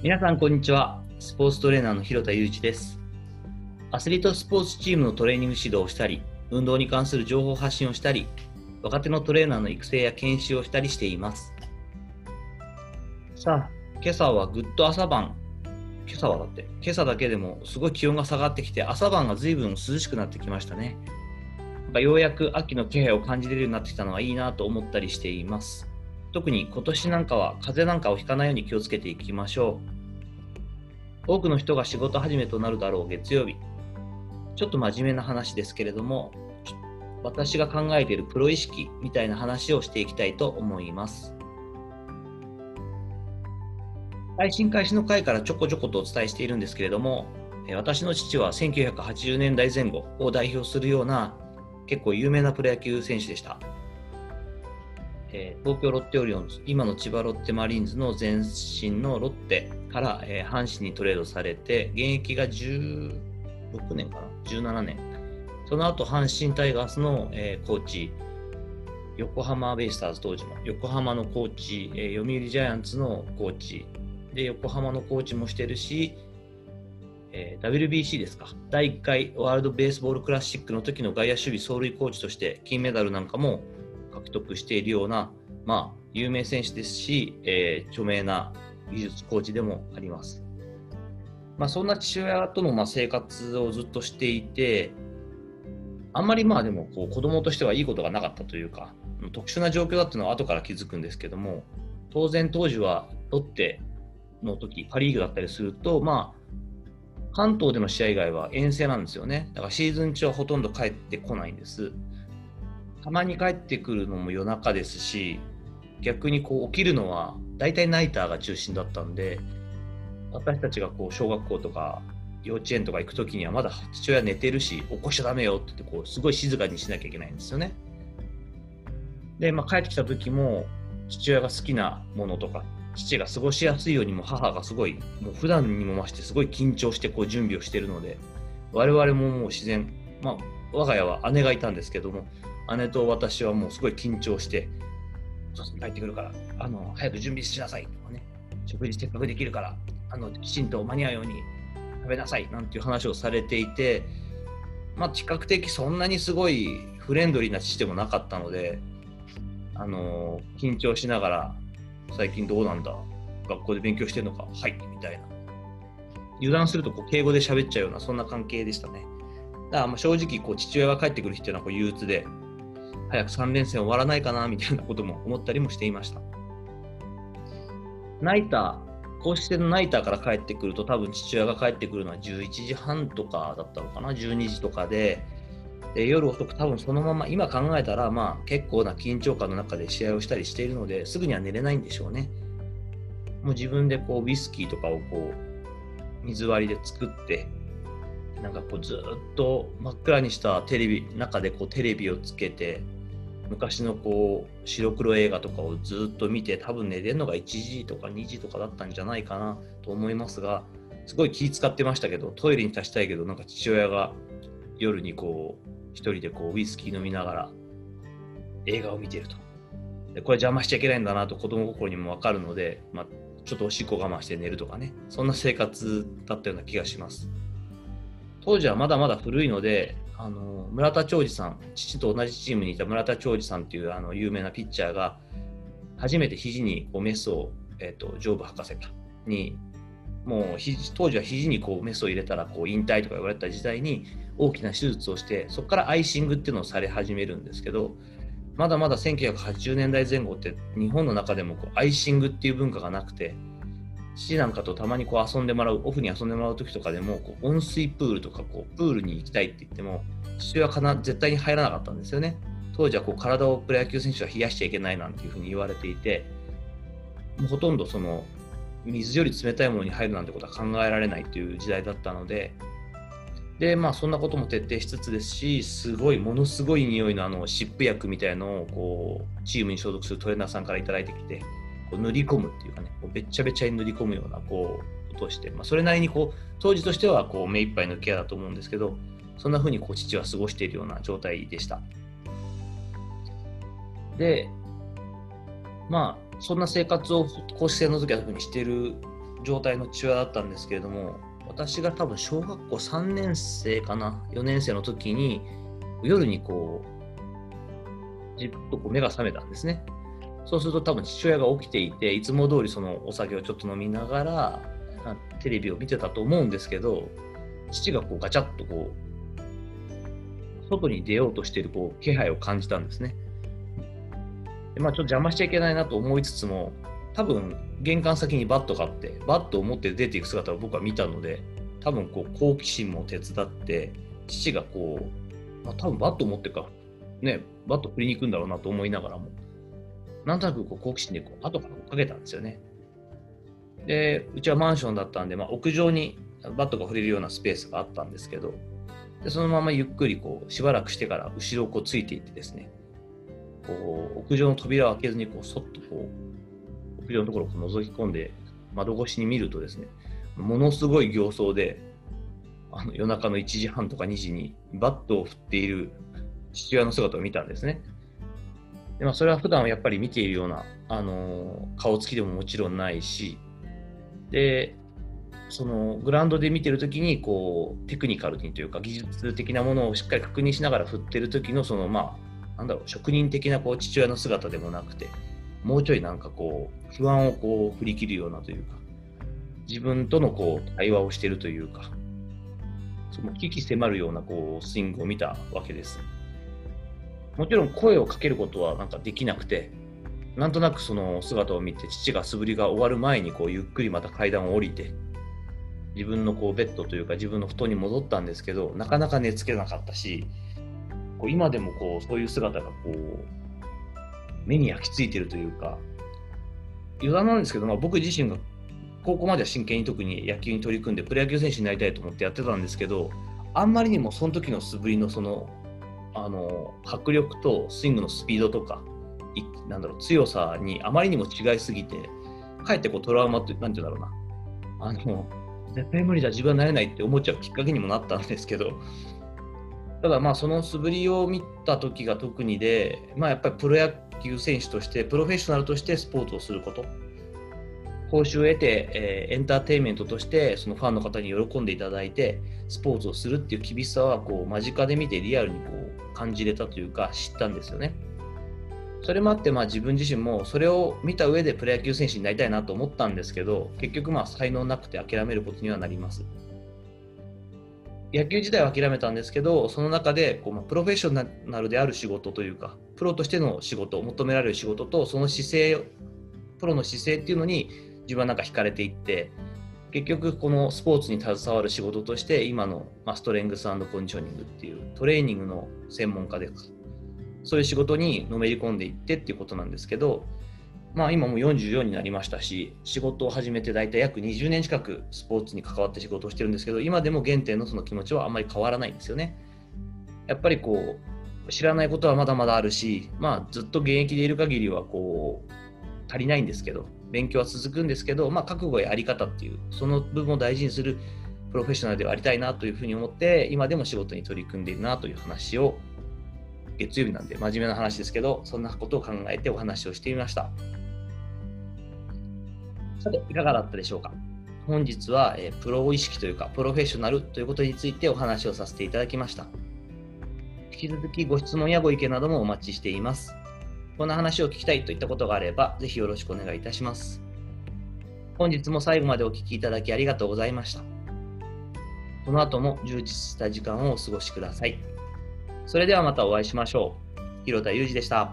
皆さん、こんにちは。スポーツトレーナーの広田裕二です。アスリートスポーツチームのトレーニング指導をしたり、運動に関する情報発信をしたり、若手のトレーナーの育成や研修をしたりしています。さあ、今朝はぐっと朝晩、今朝はだって、今朝だけでもすごい気温が下がってきて、朝晩が随分涼しくなってきましたね。なんかようやく秋の気配を感じれるようになってきたのはいいなと思ったりしています。特に今年なんかは風邪なんかをひかないように気をつけていきましょう。多くの人が仕事始めとなるだろう月曜日。ちょっと真面目な話ですけれども、私が考えているプロ意識みたいな話をしていきたいと思います。配信開始の回からちょこちょことお伝えしているんですけれども、私の父は1980年代前後を代表するような結構有名なプロ野球選手でした。えー東京ロッテオリオンズ、今の千葉ロッテマリーンズの前身のロッテから、えー阪神にトレードされて、現役が16年かな ?17 年。その後、阪神タイガースの、えーコーチ、横浜ベイスターズ当時の横浜のコーチ、えー読売ジャイアンツのコーチ、で、横浜のコーチもしてるし、えー WBC ですか、第1回ワールドベースボールクラシックの時の外野守備走塁コーチとして金メダルなんかも獲得しているような、まあ、有名選手ですし、えー著名な技術コーチでもあります。まあ、そんな父親とのま生活をずっとしていて、あんまりまあでもこう子供としてはいいことがなかったというか、特殊な状況だっていうのは後から気づくんですけども、当然当時はロッテの時、パ・リーグだったりすると、まあ、関東での試合以外は遠征なんですよね。だからシーズン中はほとんど帰ってこないんです。たまに帰ってくるのも夜中ですし、逆にこう起きるのは大体ナイターが中心だったんで、私たちがこう小学校とか幼稚園とか行くときにはまだ父親寝てるし、起こしちゃダメよって言ってこうすごい静かにしなきゃいけないんですよね。で、まあ、帰ってきた時も父親が好きなものとか、父が過ごしやすいようにも母がすごい、もう普段にも増してすごい緊張してこう準備をしてるので、我々ももう自然、まあ、我が家は姉がいたんですけども、姉と私はもうすごい緊張して、帰ってくるから、あの、早く準備しなさい。とかね、食事せっかくできるから、あの、きちんと間に合うように食べなさい。なんていう話をされていて、まあ、比較的そんなにすごいフレンドリーな父でもなかったので、あの、緊張しながら、最近どうなんだ？学校で勉強してるのか？はい、みたいな。油断するとこう敬語で喋っちゃうような、そんな関係でしたね。だからまあ正直こう父親が帰ってくる日っていうのはこう憂鬱で、早く3連戦終わらないかなみたいなことも思ったりもしていました。ナイター、公式戦のナイターから帰ってくると、多分父親が帰ってくるのは11時半とかだったのかな、12時とかで、で夜遅く、多分そのまま、今考えたら、まあ結構な緊張感の中で試合をしたりしているので、すぐには寝れないんでしょうね。もう自分でこうウイスキーとかをこう水割りで作って、なんかこうずっと真っ暗にしたテレビ中でこうテレビをつけて昔のこう白黒映画とかをずっと見て多分寝てるのが1時とか2時とかだったんじゃないかなと思いますがすごい気使ってましたけどトイレに立ちたいけどなんか父親が夜にこう一人でこうウイスキー飲みながら映画を見てると。でこれ邪魔しちゃいけないんだなと子供心にも分かるので、まあ、ちょっとおしっこ我慢して寝るとかねそんな生活だったような気がします。当時はまだまだ古いので、あの村田兆治さん、父と同じチームにいた村田兆治さんっていうあの有名なピッチャーが、初めて肘にこうメスを、えー、と上部博士かに、もう肘当時は肘にこうメスを入れたらこう引退とか言われた時代に大きな手術をして、そこからアイシングっていうのをされ始めるんですけど、まだまだ1980年代前後って日本の中でもこうアイシングっていう文化がなくて、父なんかとたまにこう遊んでもらう、オフに遊んでもらう時とかでも、こう温水プールとかこうプールに行きたいって言っても、父親は絶対に入らなかったんですよね。当時はこう体をプロ野球選手は冷やしちゃいけないなんていうふうに言われていて、もうほとんどその水より冷たいものに入るなんてことは考えられないという時代だったので、で、まあそんなことも徹底しつつですし、すごい、ものすごい匂いのあの湿布薬みたいのをこうチームに所属するトレーナーさんからいただいてきて、こう塗り込むっていうかね、こうべっちゃべちゃに塗り込むようなこうことして、まあ、それなりにこう当時としてはこう目いっぱいのケアだと思うんですけど、そんな風にこう父は過ごしているような状態でした。で、まあ、そんな生活を公式戦の時は特にしてる状態の父親だったんですけれども私が多分小学校3年生かな4年生の時に夜にこうじっとこう目が覚めたんですねそうすると多分父親が起きていていつも通りそのお酒をちょっと飲みながらテレビを見てたと思うんですけど父がこうガチャッとこう外に出ようとしているこう気配を感じたんですね。でまあ、ちょっと邪魔しちゃいけないなと思いつつも多分玄関先にバットがあってバットを持って出ていく姿を僕は見たので多分こう好奇心も手伝って父がこう、まあ、多分バットを持ってかねバット振りに行くんだろうなと思いながらもなんとなくこう好奇心でこう後から追っかけたんですよねでうちはマンションだったんで、まあ、屋上にバットが振れるようなスペースがあったんですけどでそのままゆっくりこうしばらくしてから後ろをこうついていってですねこう屋上の扉を開けずにこうそっとこう屋上のところを覗き込んで窓越しに見るとですねものすごい形相であの夜中の1時半とか2時にバットを振っている父親の姿を見たんですね。でまあ、それは普段やっぱり見ているような、あの顔つきでももちろんないしでそのグラウンドで見てる時にこうテクニカルにというか技術的なものをしっかり確認しながら振ってる時のそのまあなんだろう職人的なこう父親の姿でもなくてもうちょいなんかこう不安をこう振り切るようなというか自分とのこう対話をしてるというかその危機迫るようなこうスイングを見たわけです。もちろん声をかけることはなんかできなくてなんとなくその姿を見て父が素振りが終わる前にこうゆっくりまた階段を降りて自分のこうベッドというか自分の布団に戻ったんですけどなかなか寝つけなかったしこう今でもこうそういう姿がこう目に焼き付いてるというか余談なんですけど、まあ、僕自身が高校までは真剣に特に野球に取り組んでプロ野球選手になりたいと思ってやってたんですけどあんまりにもその時の素振りのそのあの迫力とスイングのスピードとかなんだろう強さにあまりにも違いすぎてかえってこうトラウマって何て言うんだろうな。あの絶対無理だ自分はなれないって思っちゃうきっかけにもなったんですけど。ただまあその素振りを見た時が特にで、まあ、やっぱりプロ野球選手としてプロフェッショナルとしてスポーツをすること。報酬を得て、えー、エンターテインメントとしてそのファンの方に喜んでいただいてスポーツをするっていう厳しさはこう間近で見てリアルにこう感じれたというか知ったんですよね。それもあってまあ自分自身もそれを見た上でプロ野球選手になりたいなと思ったんですけど結局まあ才能なくて諦めることにはなります。野球自体は諦めたんですけどその中でこう、まあ、プロフェッショナルである仕事というかプロとしての仕事求められる仕事とその姿勢プロの姿勢っていうのに自分はなんか惹かれていって結局このスポーツに携わる仕事として今の、ま、ストレングスコンディショニングっていうトレーニングの専門家でそういう仕事にのめり込んでいってっていうことなんですけどまあ、今もう44になりましたし仕事を始めて大体約20年近くスポーツに関わって仕事をしてるんですけど今でも原点のその気持ちはあんまり変わらないんですよね。やっぱりこう知らないことはまだまだあるし、まあ、ずっと現役でいる限りはこう足りないんですけど勉強は続くんですけど、まあ、覚悟やあり方っていうその部分を大事にするプロフェッショナルではありたいなというふうに思って今でも仕事に取り組んでいるなという話を月曜日なんで真面目な話ですけどそんなことを考えてお話をしてみました。さて、いかがだったでしょうか？本日は、えプロ意識というか、プロフェッショナルということについてお話をさせていただきました。引き続きご質問やご意見などもお待ちしています。こんな話を聞きたいといったことがあれば、ぜひよろしくお願いいたします。本日も最後までお聴きいただきありがとうございました。この後も充実した時間をお過ごしください。それではまたお会いしましょう。広田裕二でした。